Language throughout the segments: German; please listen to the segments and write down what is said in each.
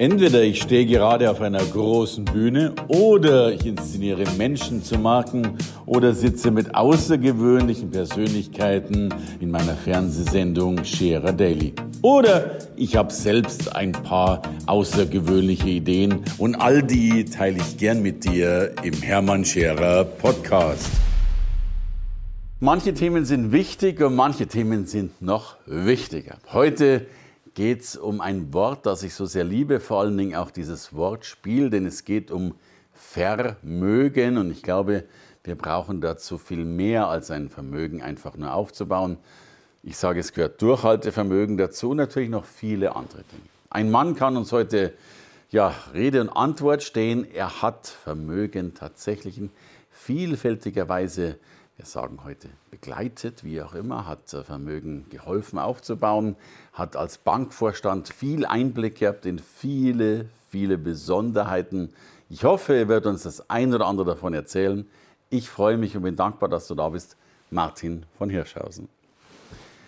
Entweder ich stehe gerade auf einer großen Bühne oder ich inszeniere Menschen zu Marken oder sitze mit außergewöhnlichen Persönlichkeiten in meiner Fernsehsendung Scherer Daily. Oder ich habe selbst ein paar außergewöhnliche Ideen und all die teile ich gern mit dir im Hermann Scherer Podcast. Manche Themen sind wichtig und manche Themen sind noch wichtiger. Heute geht es um ein Wort, das ich so sehr liebe, vor allen Dingen auch dieses Wortspiel, denn es geht um Vermögen und ich glaube, wir brauchen dazu viel mehr als ein Vermögen einfach nur aufzubauen. Ich sage, es gehört Durchhaltevermögen dazu und natürlich noch viele andere Dinge. Ein Mann kann uns heute ja, Rede und Antwort stehen. Er hat Vermögen tatsächlich in vielfältiger Weise wir sagen heute begleitet, wie auch immer, hat Vermögen geholfen aufzubauen, hat als Bankvorstand viel Einblick gehabt in viele, viele Besonderheiten. Ich hoffe, er wird uns das ein oder andere davon erzählen. Ich freue mich und bin dankbar, dass du da bist, Martin von Hirschhausen.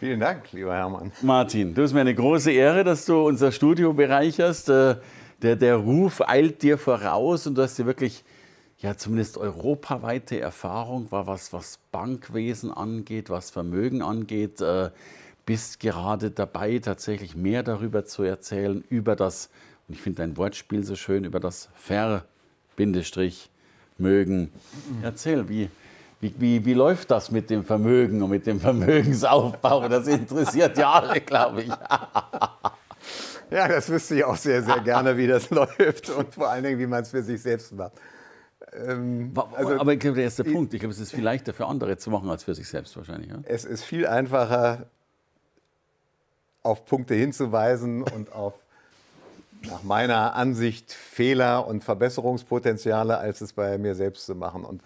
Vielen Dank, lieber Hermann. Martin, du hast mir eine große Ehre, dass du unser Studio bereicherst. Äh, der, der Ruf eilt dir voraus und du hast dir wirklich ja zumindest europaweite Erfahrung war, was, was Bankwesen angeht, was Vermögen angeht. Äh, bist gerade dabei, tatsächlich mehr darüber zu erzählen, über das, und ich finde dein Wortspiel so schön, über das Ver-Mögen. Erzähl, wie, wie, wie, wie läuft das mit dem Vermögen und mit dem Vermögensaufbau? Das interessiert ja alle, glaube ich. ja, das wüsste ich auch sehr, sehr gerne, wie das läuft und vor allen Dingen, wie man es für sich selbst macht. Ähm, also, aber ich glaube, der erste Punkt, ich glaube, es ist viel leichter für andere zu machen als für sich selbst wahrscheinlich. Ja? Es ist viel einfacher, auf Punkte hinzuweisen und auf nach meiner Ansicht Fehler und Verbesserungspotenziale, als es bei mir selbst zu machen. Und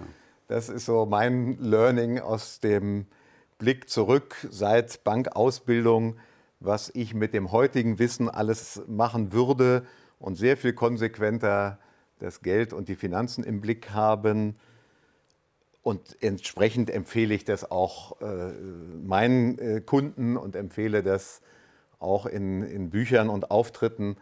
das ist so mein Learning aus dem Blick zurück seit Bankausbildung, was ich mit dem heutigen Wissen alles machen würde und sehr viel konsequenter das Geld und die Finanzen im Blick haben. Und entsprechend empfehle ich das auch äh, meinen äh, Kunden und empfehle das auch in, in Büchern und Auftritten,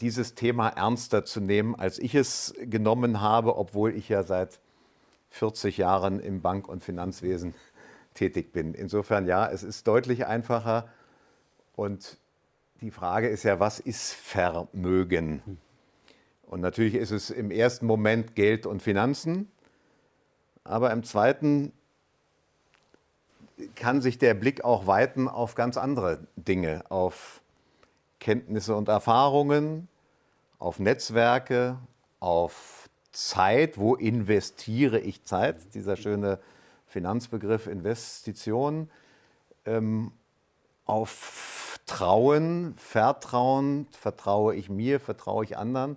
dieses Thema ernster zu nehmen, als ich es genommen habe, obwohl ich ja seit 40 Jahren im Bank- und Finanzwesen tätig bin. Insofern ja, es ist deutlich einfacher. Und die Frage ist ja, was ist Vermögen? Und natürlich ist es im ersten Moment Geld und Finanzen, aber im zweiten kann sich der Blick auch weiten auf ganz andere Dinge, auf Kenntnisse und Erfahrungen, auf Netzwerke, auf Zeit, wo investiere ich Zeit, dieser schöne Finanzbegriff Investition, ähm, auf Trauen, Vertrauen, vertraue ich mir, vertraue ich anderen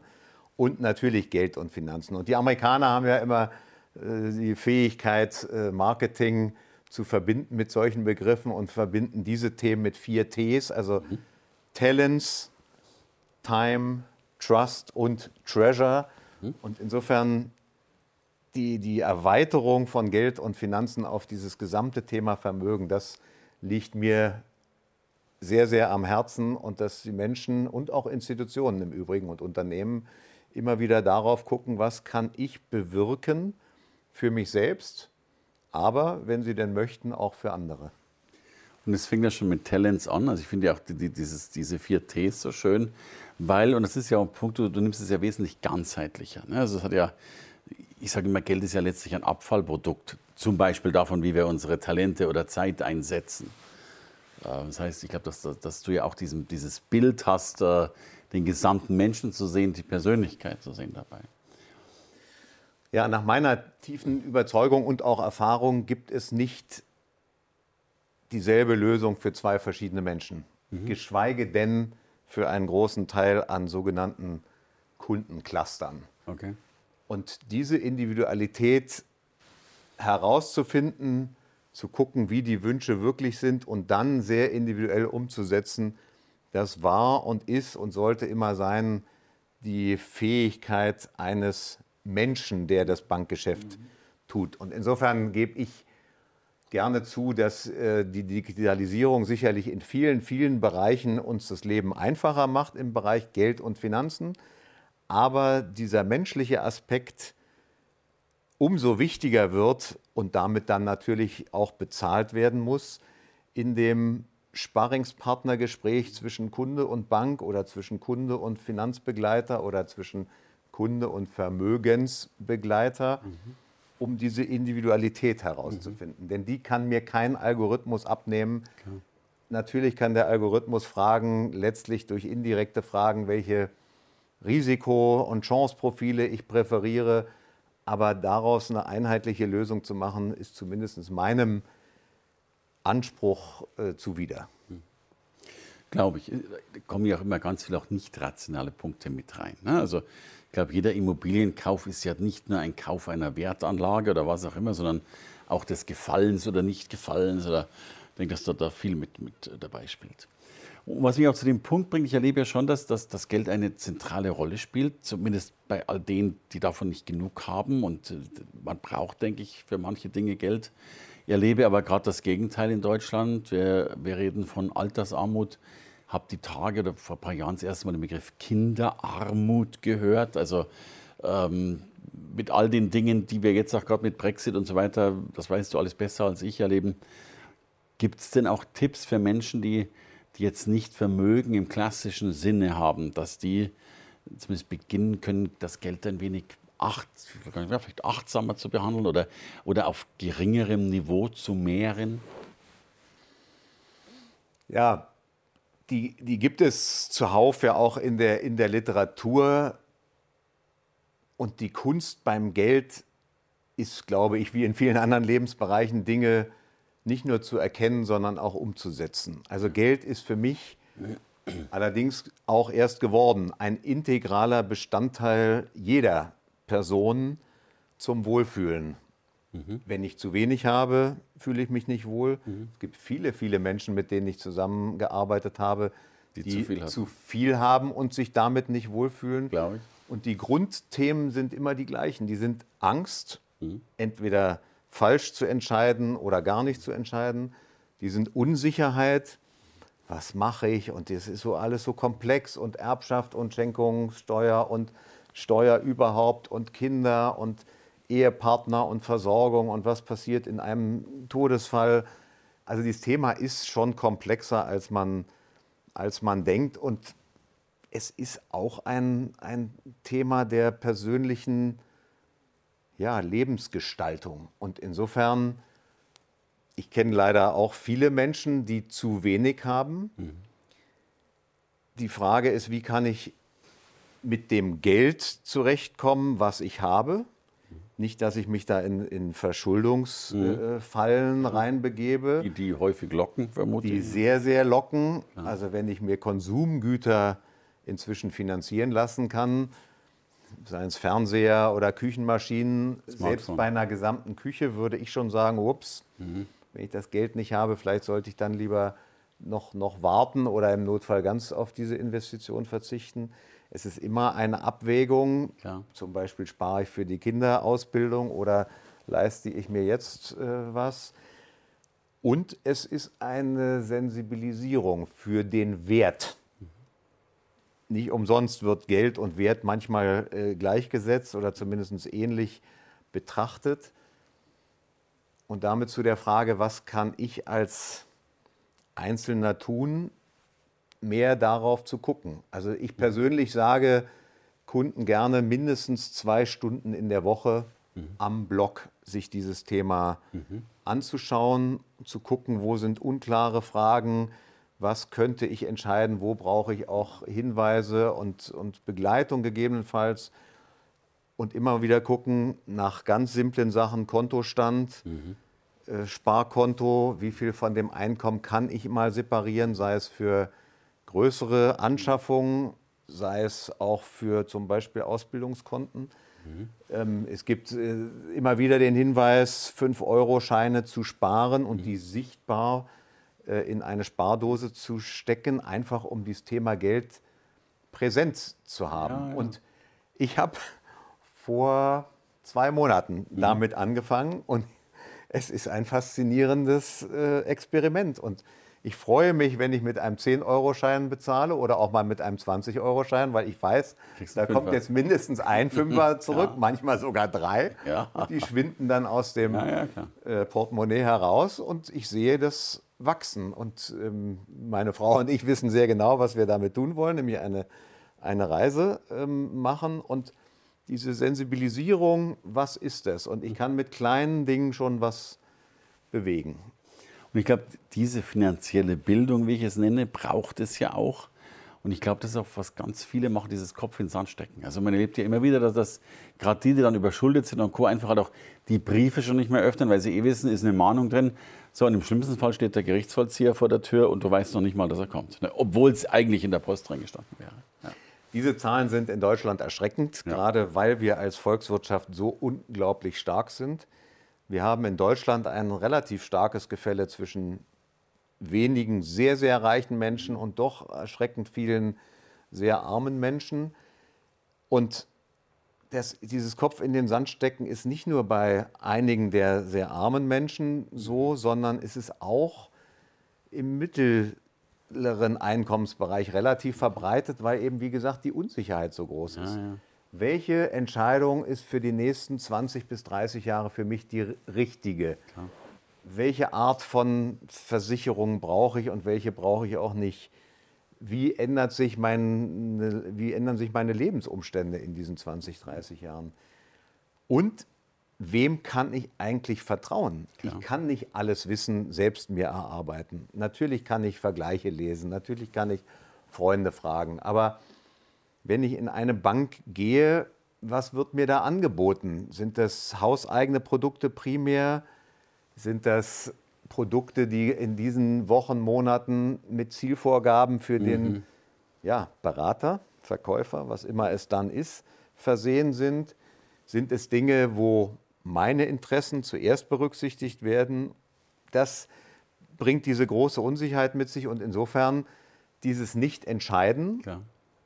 und natürlich Geld und Finanzen. Und die Amerikaner haben ja immer äh, die Fähigkeit, äh, Marketing zu verbinden mit solchen Begriffen und verbinden diese Themen mit vier Ts, also mhm. Talents, Time, Trust und Treasure. Mhm. Und insofern die, die Erweiterung von Geld und Finanzen auf dieses gesamte Thema Vermögen, das liegt mir sehr, sehr am Herzen und dass die Menschen und auch Institutionen im Übrigen und Unternehmen immer wieder darauf gucken, was kann ich bewirken für mich selbst, aber wenn Sie denn möchten, auch für andere. Und es fing ja schon mit Talents an. Also ich finde ja auch die, die, dieses, diese vier Ts so schön, weil, und das ist ja auch ein Punkt, du, du nimmst es ja wesentlich ganzheitlicher. Ne? Also es hat ja, ich sage immer, Geld ist ja letztlich ein Abfallprodukt, zum Beispiel davon, wie wir unsere Talente oder Zeit einsetzen. Äh, das heißt, ich glaube, dass, dass, du ja auch diesen, dieses Bild hast, den gesamten Menschen zu sehen, die Persönlichkeit zu sehen dabei. Ja, nach meiner tiefen Überzeugung und auch Erfahrung gibt es nicht dieselbe Lösung für zwei verschiedene Menschen, mhm. geschweige denn für einen großen Teil an sogenannten Kundenclustern. Okay. Und diese Individualität herauszufinden, zu gucken, wie die Wünsche wirklich sind und dann sehr individuell umzusetzen, das war und ist und sollte immer sein die Fähigkeit eines Menschen, der das Bankgeschäft mhm. tut. Und insofern gebe ich gerne zu, dass äh, die Digitalisierung sicherlich in vielen, vielen Bereichen uns das Leben einfacher macht im Bereich Geld und Finanzen. Aber dieser menschliche Aspekt umso wichtiger wird und damit dann natürlich auch bezahlt werden muss in dem Sparringspartnergespräch zwischen Kunde und Bank oder zwischen Kunde und Finanzbegleiter oder zwischen Kunde und Vermögensbegleiter, mhm. um diese Individualität herauszufinden. Mhm. Denn die kann mir kein Algorithmus abnehmen. Klar. Natürlich kann der Algorithmus fragen, letztlich durch indirekte Fragen, welche Risiko- und Chanceprofile ich präferiere. Aber daraus eine einheitliche Lösung zu machen, ist zumindest meinem Anspruch äh, zuwider. Glaube ich. Da kommen ja auch immer ganz viele auch nicht rationale Punkte mit rein. Ne? Also ich glaube, jeder Immobilienkauf ist ja nicht nur ein Kauf einer Wertanlage oder was auch immer, sondern auch des Gefallens oder Nicht-Gefallens. Oder ich denke, dass da, da viel mit, mit dabei spielt. Und was mich auch zu dem Punkt bringt, ich erlebe ja schon, dass, dass das Geld eine zentrale Rolle spielt, zumindest bei all denen, die davon nicht genug haben. Und äh, man braucht, denke ich, für manche Dinge Geld. Erlebe aber gerade das Gegenteil in Deutschland. Wir, wir reden von Altersarmut. Habe die Tage oder vor ein paar Jahren das erste Mal den Begriff Kinderarmut gehört. Also ähm, mit all den Dingen, die wir jetzt auch gerade mit Brexit und so weiter, das weißt du alles besser als ich erleben. Gibt es denn auch Tipps für Menschen, die, die jetzt nicht Vermögen im klassischen Sinne haben, dass die zumindest beginnen können, das Geld ein wenig acht, vielleicht achtsamer zu behandeln oder, oder auf geringerem Niveau zu mehren? Ja, die, die gibt es zuhauf ja auch in der, in der Literatur. Und die Kunst beim Geld ist, glaube ich, wie in vielen anderen Lebensbereichen Dinge nicht nur zu erkennen, sondern auch umzusetzen. Also Geld ist für mich allerdings auch erst geworden ein integraler Bestandteil jeder Personen zum Wohlfühlen. Mhm. Wenn ich zu wenig habe, fühle ich mich nicht wohl. Mhm. Es gibt viele, viele Menschen, mit denen ich zusammengearbeitet habe, die, die zu, viel zu, viel haben und sich damit nicht wohlfühlen. Glaube ich. Und die Grundthemen sind immer die gleichen. Die sind Angst, mhm. entweder falsch zu entscheiden oder gar nicht zu entscheiden. Die sind Unsicherheit. Was mache ich? Und das ist so alles so komplex und Erbschaft und Schenkungssteuer und Steuer überhaupt und Kinder und Ehepartner und Versorgung und was passiert in einem Todesfall. Also dieses Thema ist schon komplexer, als man, als man denkt. Und es ist auch ein, ein Thema der persönlichen ja, Lebensgestaltung. Und insofern, ich kenne leider auch viele Menschen, die zu wenig haben. Mhm. Die Frage ist, wie kann ich mit dem Geld zurechtkommen, was ich habe. Nicht, dass ich mich da in, in Verschuldungsfallen mhm. äh, reinbegebe. Die, die häufig locken, vermutlich. Die sehr, sehr locken. Ja. Also wenn ich mir Konsumgüter inzwischen finanzieren lassen kann, seien es Fernseher oder Küchenmaschinen, Smartphone. selbst bei einer gesamten Küche würde ich schon sagen, ups, mhm. wenn ich das Geld nicht habe, vielleicht sollte ich dann lieber noch, noch warten oder im Notfall ganz auf diese Investition verzichten. Es ist immer eine Abwägung. Klar. Zum Beispiel spare ich für die Kinderausbildung oder leiste ich mir jetzt äh, was. Und es ist eine Sensibilisierung für den Wert. Nicht umsonst wird Geld und Wert manchmal äh, gleichgesetzt oder zumindest ähnlich betrachtet. Und damit zu der Frage, was kann ich als Einzelner tun, mehr darauf zu gucken. Also ich persönlich sage Kunden gerne mindestens zwei Stunden in der Woche mhm. am Blog sich dieses Thema mhm. anzuschauen, zu gucken, wo sind unklare Fragen, was könnte ich entscheiden, wo brauche ich auch Hinweise und, und Begleitung gegebenenfalls. Und immer wieder gucken nach ganz simplen Sachen, Kontostand, mhm. Sparkonto, wie viel von dem Einkommen kann ich mal separieren, sei es für größere Anschaffungen, sei es auch für zum Beispiel Ausbildungskonten. Mhm. Ähm, es gibt äh, immer wieder den Hinweis, 5-Euro-Scheine zu sparen und mhm. die sichtbar äh, in eine Spardose zu stecken, einfach um dieses Thema Geld präsent zu haben. Ja, ja. Und ich habe vor zwei Monaten mhm. damit angefangen und es ist ein faszinierendes äh, Experiment. Und ich freue mich, wenn ich mit einem 10-Euro-Schein bezahle oder auch mal mit einem 20-Euro-Schein, weil ich weiß, da kommt jetzt mindestens ein Fünfer zurück, ja. manchmal sogar drei. Ja. Die schwinden dann aus dem ja, äh, Portemonnaie heraus und ich sehe das wachsen. Und ähm, meine Frau und ich wissen sehr genau, was wir damit tun wollen, nämlich eine, eine Reise ähm, machen und diese Sensibilisierung, was ist das? Und ich kann mit kleinen Dingen schon was bewegen. Und ich glaube, diese finanzielle Bildung, wie ich es nenne, braucht es ja auch. Und ich glaube, das ist auch, was ganz viele machen, dieses Kopf in den Sand stecken. Also man erlebt ja immer wieder, dass das gerade die, die dann überschuldet sind und Co. einfach halt auch die Briefe schon nicht mehr öffnen, weil sie eh wissen, ist eine Mahnung drin. So, und im schlimmsten Fall steht der Gerichtsvollzieher vor der Tür und du weißt noch nicht mal, dass er kommt. Ne? Obwohl es eigentlich in der Post drin gestanden wäre. Ja. Diese Zahlen sind in Deutschland erschreckend, ja. gerade weil wir als Volkswirtschaft so unglaublich stark sind. Wir haben in Deutschland ein relativ starkes Gefälle zwischen wenigen sehr, sehr reichen Menschen und doch erschreckend vielen sehr armen Menschen. Und das, dieses Kopf in den Sand stecken ist nicht nur bei einigen der sehr armen Menschen so, sondern ist es auch im mittleren Einkommensbereich relativ verbreitet, weil eben, wie gesagt, die Unsicherheit so groß ist. Ja, ja. Welche Entscheidung ist für die nächsten 20 bis 30 Jahre für mich die richtige? Klar. Welche Art von Versicherung brauche ich und welche brauche ich auch nicht? Wie, ändert sich mein, wie ändern sich meine Lebensumstände in diesen 20, 30 Jahren? Und wem kann ich eigentlich vertrauen? Klar. Ich kann nicht alles Wissen selbst mir erarbeiten. Natürlich kann ich Vergleiche lesen, natürlich kann ich Freunde fragen, aber wenn ich in eine Bank gehe, was wird mir da angeboten? Sind das hauseigene Produkte primär? Sind das Produkte, die in diesen Wochen, Monaten mit Zielvorgaben für mhm. den ja, Berater, Verkäufer, was immer es dann ist, versehen sind? Sind es Dinge, wo meine Interessen zuerst berücksichtigt werden. Das bringt diese große Unsicherheit mit sich und insofern dieses Nicht-Entscheiden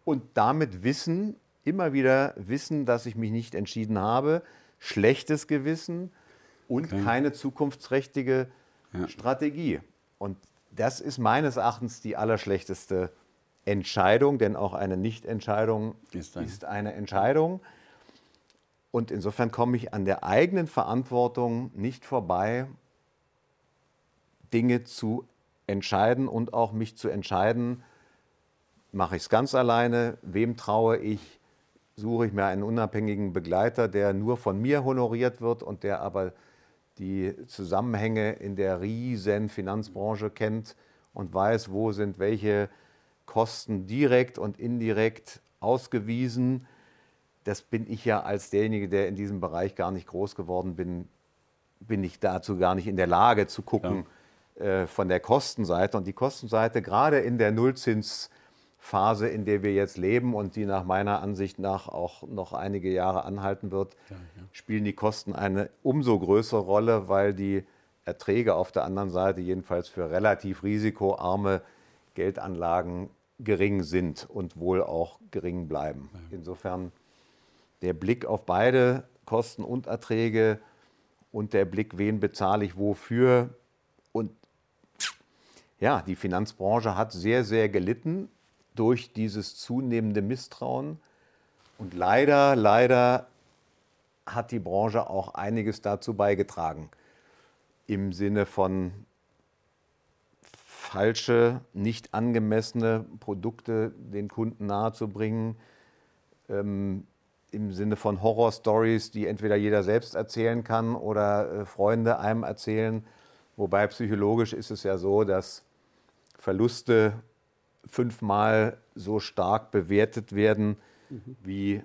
und damit Wissen, immer wieder Wissen, dass ich mich nicht entschieden habe, schlechtes Gewissen und okay. keine zukunftsträchtige ja. Strategie. Und das ist meines Erachtens die allerschlechteste Entscheidung, denn auch eine Nichtentscheidung ist, ist eine Entscheidung. Und insofern komme ich an der eigenen Verantwortung nicht vorbei, Dinge zu entscheiden und auch mich zu entscheiden, mache ich es ganz alleine, wem traue ich, suche ich mir einen unabhängigen Begleiter, der nur von mir honoriert wird und der aber die Zusammenhänge in der riesen Finanzbranche kennt und weiß, wo sind welche Kosten direkt und indirekt ausgewiesen das bin ich ja als derjenige, der in diesem Bereich gar nicht groß geworden bin, bin ich dazu gar nicht in der Lage zu gucken ja. äh, von der Kostenseite. Und die Kostenseite, gerade in der Nullzinsphase, in der wir jetzt leben und die nach meiner Ansicht nach auch noch einige Jahre anhalten wird, ja, ja. spielen die Kosten eine umso größere Rolle, weil die Erträge auf der anderen Seite jedenfalls für relativ risikoarme Geldanlagen gering sind und wohl auch gering bleiben. Insofern der Blick auf beide Kosten und Erträge und der Blick, wen bezahle ich wofür. Und ja, die Finanzbranche hat sehr, sehr gelitten durch dieses zunehmende Misstrauen. Und leider, leider hat die Branche auch einiges dazu beigetragen. Im Sinne von falsche, nicht angemessene Produkte den Kunden nahezubringen, ähm, im Sinne von Horror-Stories, die entweder jeder selbst erzählen kann oder äh, Freunde einem erzählen. Wobei psychologisch ist es ja so, dass Verluste fünfmal so stark bewertet werden, mhm. wie,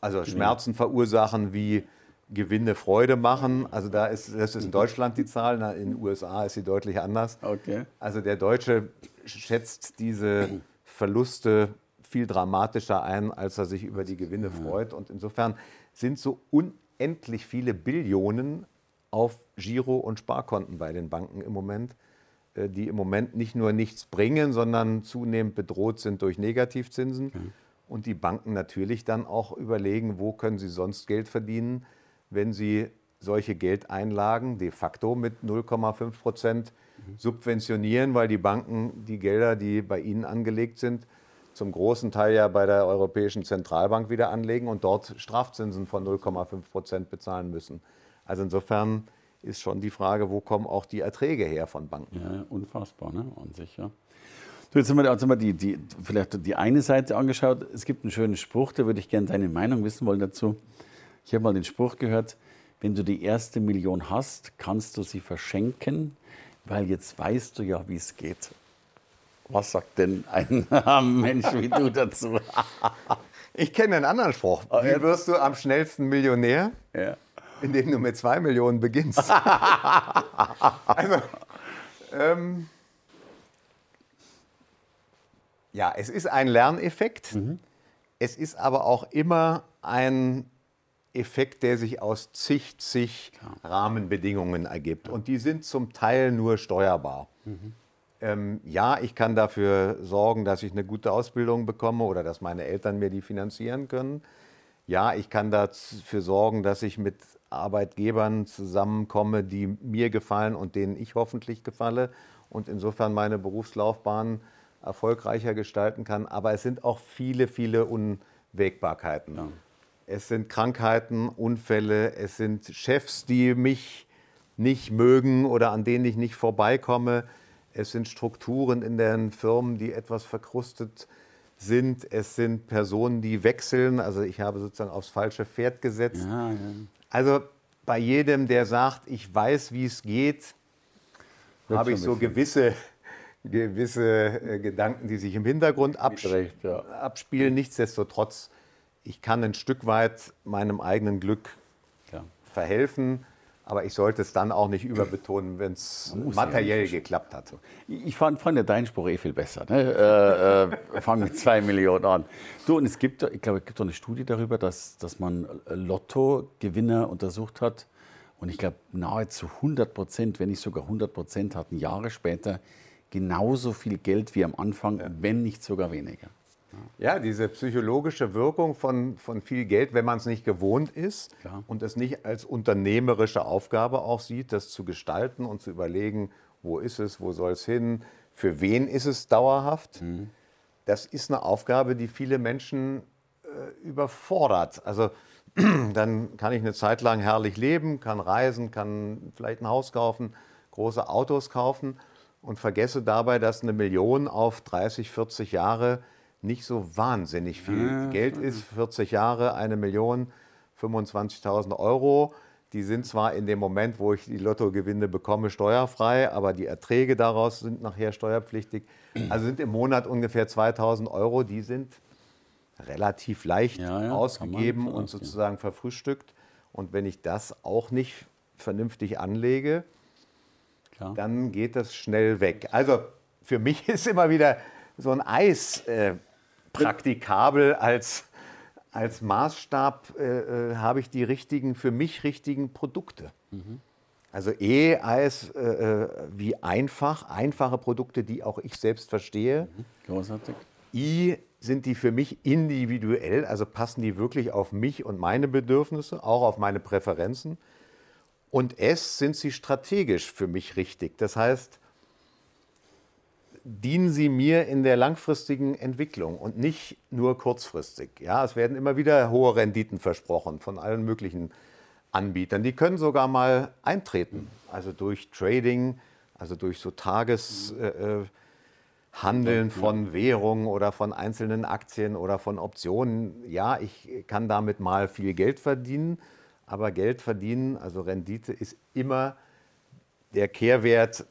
also Schmerzen verursachen, wie Gewinne Freude machen. Also da ist, das ist in Deutschland die Zahl, in den USA ist sie deutlich anders. Okay. Also der Deutsche schätzt diese Verluste viel dramatischer ein, als er sich über die Gewinne freut. Und insofern sind so unendlich viele Billionen auf Giro- und Sparkonten bei den Banken im Moment, die im Moment nicht nur nichts bringen, sondern zunehmend bedroht sind durch Negativzinsen. Mhm. Und die Banken natürlich dann auch überlegen, wo können sie sonst Geld verdienen, wenn sie solche Geldeinlagen de facto mit 0,5 Prozent subventionieren, weil die Banken die Gelder, die bei ihnen angelegt sind, zum großen Teil ja bei der Europäischen Zentralbank wieder anlegen und dort Strafzinsen von 0,5 Prozent bezahlen müssen. Also insofern ist schon die Frage, wo kommen auch die Erträge her von Banken? Ja, unfassbar, ne? An sich, ja. Jetzt haben wir, jetzt haben wir die, die, vielleicht die eine Seite angeschaut. Es gibt einen schönen Spruch, da würde ich gerne deine Meinung wissen wollen dazu. Ich habe mal den Spruch gehört, wenn du die erste Million hast, kannst du sie verschenken, weil jetzt weißt du ja, wie es geht. Was sagt denn ein Mensch wie du dazu? ich kenne einen anderen Spruch. Oh, wie wirst du am schnellsten Millionär? Ja. Indem du mit zwei Millionen beginnst. also, ähm, ja, es ist ein Lerneffekt. Mhm. Es ist aber auch immer ein Effekt, der sich aus zig, zig Rahmenbedingungen ergibt. Und die sind zum Teil nur steuerbar. Mhm. Ähm, ja, ich kann dafür sorgen, dass ich eine gute Ausbildung bekomme oder dass meine Eltern mir die finanzieren können. Ja, ich kann dafür sorgen, dass ich mit Arbeitgebern zusammenkomme, die mir gefallen und denen ich hoffentlich gefalle und insofern meine Berufslaufbahn erfolgreicher gestalten kann. Aber es sind auch viele, viele Unwägbarkeiten. Ja. Es sind Krankheiten, Unfälle, es sind Chefs, die mich nicht mögen oder an denen ich nicht vorbeikomme. Es sind Strukturen in den Firmen, die etwas verkrustet sind. Es sind Personen, die wechseln. Also ich habe sozusagen aufs falsche Pferd gesetzt. Ja, ja. Also bei jedem, der sagt, ich weiß, wie es geht, habe ich so gewisse, gewisse äh, Gedanken, die sich im Hintergrund abs Recht, ja. abspielen. Nichtsdestotrotz ich kann ein Stück weit meinem eigenen Glück ja. verhelfen. Aber ich sollte es dann auch nicht überbetonen, wenn es materiell geklappt hat. Ich fand, fand ja deinen Spruch eh viel besser. Ne? Äh, äh, fang mit zwei Millionen an. Du, und es gibt, ich glaube, es gibt doch eine Studie darüber, dass, dass man Lottogewinner untersucht hat. Und ich glaube, nahezu 100 Prozent, wenn nicht sogar 100 Prozent, hatten Jahre später genauso viel Geld wie am Anfang, ja. wenn nicht sogar weniger. Ja, diese psychologische Wirkung von, von viel Geld, wenn man es nicht gewohnt ist Klar. und es nicht als unternehmerische Aufgabe auch sieht, das zu gestalten und zu überlegen, wo ist es, wo soll es hin, für wen ist es dauerhaft. Mhm. Das ist eine Aufgabe, die viele Menschen äh, überfordert. Also dann kann ich eine Zeit lang herrlich leben, kann reisen, kann vielleicht ein Haus kaufen, große Autos kaufen und vergesse dabei, dass eine Million auf 30, 40 Jahre nicht so wahnsinnig viel ja, Geld ist. 40 Jahre, eine Million, 25.000 Euro. Die sind zwar in dem Moment, wo ich die Lottogewinne bekomme, steuerfrei, aber die Erträge daraus sind nachher steuerpflichtig. Also sind im Monat ungefähr 2.000 Euro. Die sind relativ leicht ja, ja, ausgegeben und sozusagen verfrühstückt. Und wenn ich das auch nicht vernünftig anlege, Klar. dann geht das schnell weg. Also für mich ist immer wieder so ein Eis äh, praktikabel als, als Maßstab äh, äh, habe ich die richtigen, für mich richtigen Produkte. Mhm. Also E heißt äh, äh, wie einfach, einfache Produkte, die auch ich selbst verstehe. Mhm. Großartig. I sind die für mich individuell, also passen die wirklich auf mich und meine Bedürfnisse, auch auf meine Präferenzen. Und S sind sie strategisch für mich richtig. Das heißt, dienen sie mir in der langfristigen Entwicklung und nicht nur kurzfristig. Ja, es werden immer wieder hohe Renditen versprochen von allen möglichen Anbietern. Die können sogar mal eintreten, also durch Trading, also durch so Tageshandeln äh, von Währungen oder von einzelnen Aktien oder von Optionen. Ja, ich kann damit mal viel Geld verdienen, aber Geld verdienen, also Rendite, ist immer der Kehrwert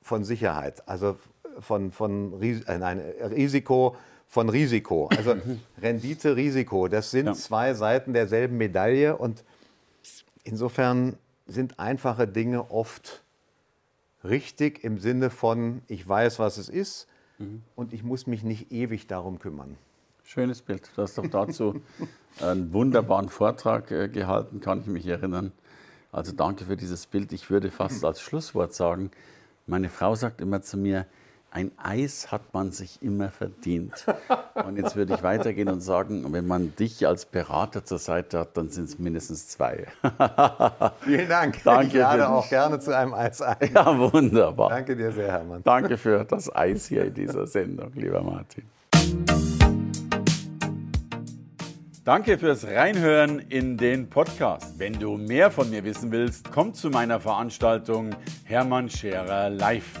von Sicherheit. Also von, von äh, nein, Risiko von Risiko. Also Rendite, Risiko, das sind ja. zwei Seiten derselben Medaille und insofern sind einfache Dinge oft richtig im Sinne von, ich weiß, was es ist mhm. und ich muss mich nicht ewig darum kümmern. Schönes Bild. Du hast doch dazu einen wunderbaren Vortrag äh, gehalten, kann ich mich erinnern. Also danke für dieses Bild. Ich würde fast als Schlusswort sagen, meine Frau sagt immer zu mir, ein Eis hat man sich immer verdient. Und jetzt würde ich weitergehen und sagen, wenn man dich als Berater zur Seite hat, dann sind es mindestens zwei. Vielen Dank. Danke Ich lade auch gerne zu einem Eis ein. Ja, wunderbar. Danke dir sehr, Hermann. Danke für das Eis hier in dieser Sendung, lieber Martin. Danke fürs Reinhören in den Podcast. Wenn du mehr von mir wissen willst, komm zu meiner Veranstaltung Hermann Scherer Live.